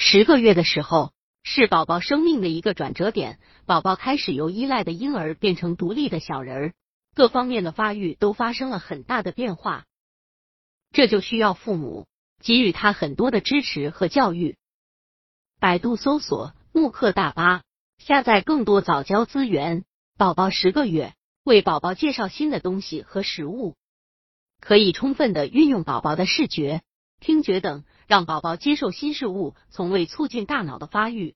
十个月的时候，是宝宝生命的一个转折点，宝宝开始由依赖的婴儿变成独立的小人儿，各方面的发育都发生了很大的变化，这就需要父母给予他很多的支持和教育。百度搜索慕课大巴，下载更多早教资源。宝宝十个月，为宝宝介绍新的东西和食物，可以充分的运用宝宝的视觉、听觉等，让宝宝接受新事物，从未促进大脑的发育。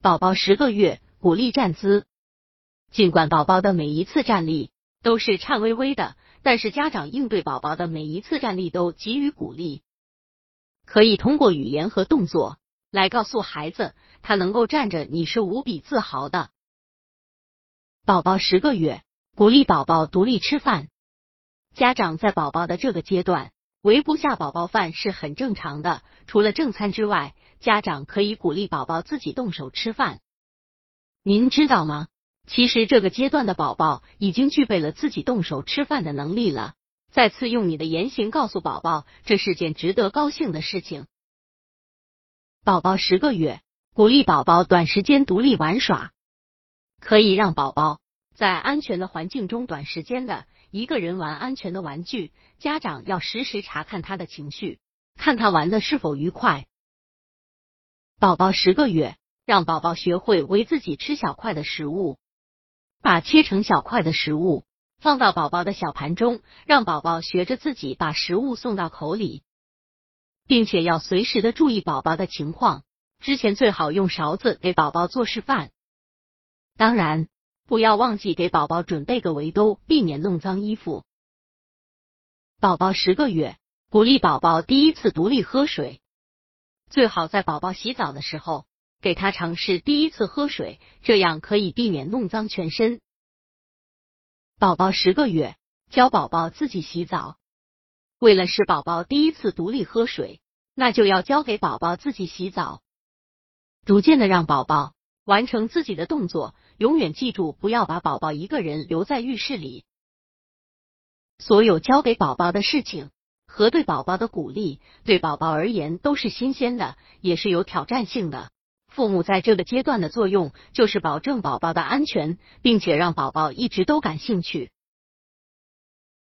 宝宝十个月，鼓励站姿。尽管宝宝的每一次站立都是颤巍巍的，但是家长应对宝宝的每一次站立都给予鼓励。可以通过语言和动作来告诉孩子，他能够站着，你是无比自豪的。宝宝十个月，鼓励宝宝独立吃饭。家长在宝宝的这个阶段喂不下宝宝饭是很正常的。除了正餐之外，家长可以鼓励宝宝自己动手吃饭。您知道吗？其实这个阶段的宝宝已经具备了自己动手吃饭的能力了。再次用你的言行告诉宝宝，这是件值得高兴的事情。宝宝十个月，鼓励宝宝短时间独立玩耍，可以让宝宝在安全的环境中短时间的一个人玩安全的玩具。家长要时时查看他的情绪，看他玩的是否愉快。宝宝十个月，让宝宝学会为自己吃小块的食物，把切成小块的食物。放到宝宝的小盘中，让宝宝学着自己把食物送到口里，并且要随时的注意宝宝的情况。之前最好用勺子给宝宝做示范。当然，不要忘记给宝宝准备个围兜，避免弄脏衣服。宝宝十个月，鼓励宝宝第一次独立喝水，最好在宝宝洗澡的时候给他尝试第一次喝水，这样可以避免弄脏全身。宝宝十个月，教宝宝自己洗澡。为了使宝宝第一次独立喝水，那就要教给宝宝自己洗澡，逐渐的让宝宝完成自己的动作。永远记住，不要把宝宝一个人留在浴室里。所有交给宝宝的事情和对宝宝的鼓励，对宝宝而言都是新鲜的，也是有挑战性的。父母在这个阶段的作用，就是保证宝宝的安全，并且让宝宝一直都感兴趣。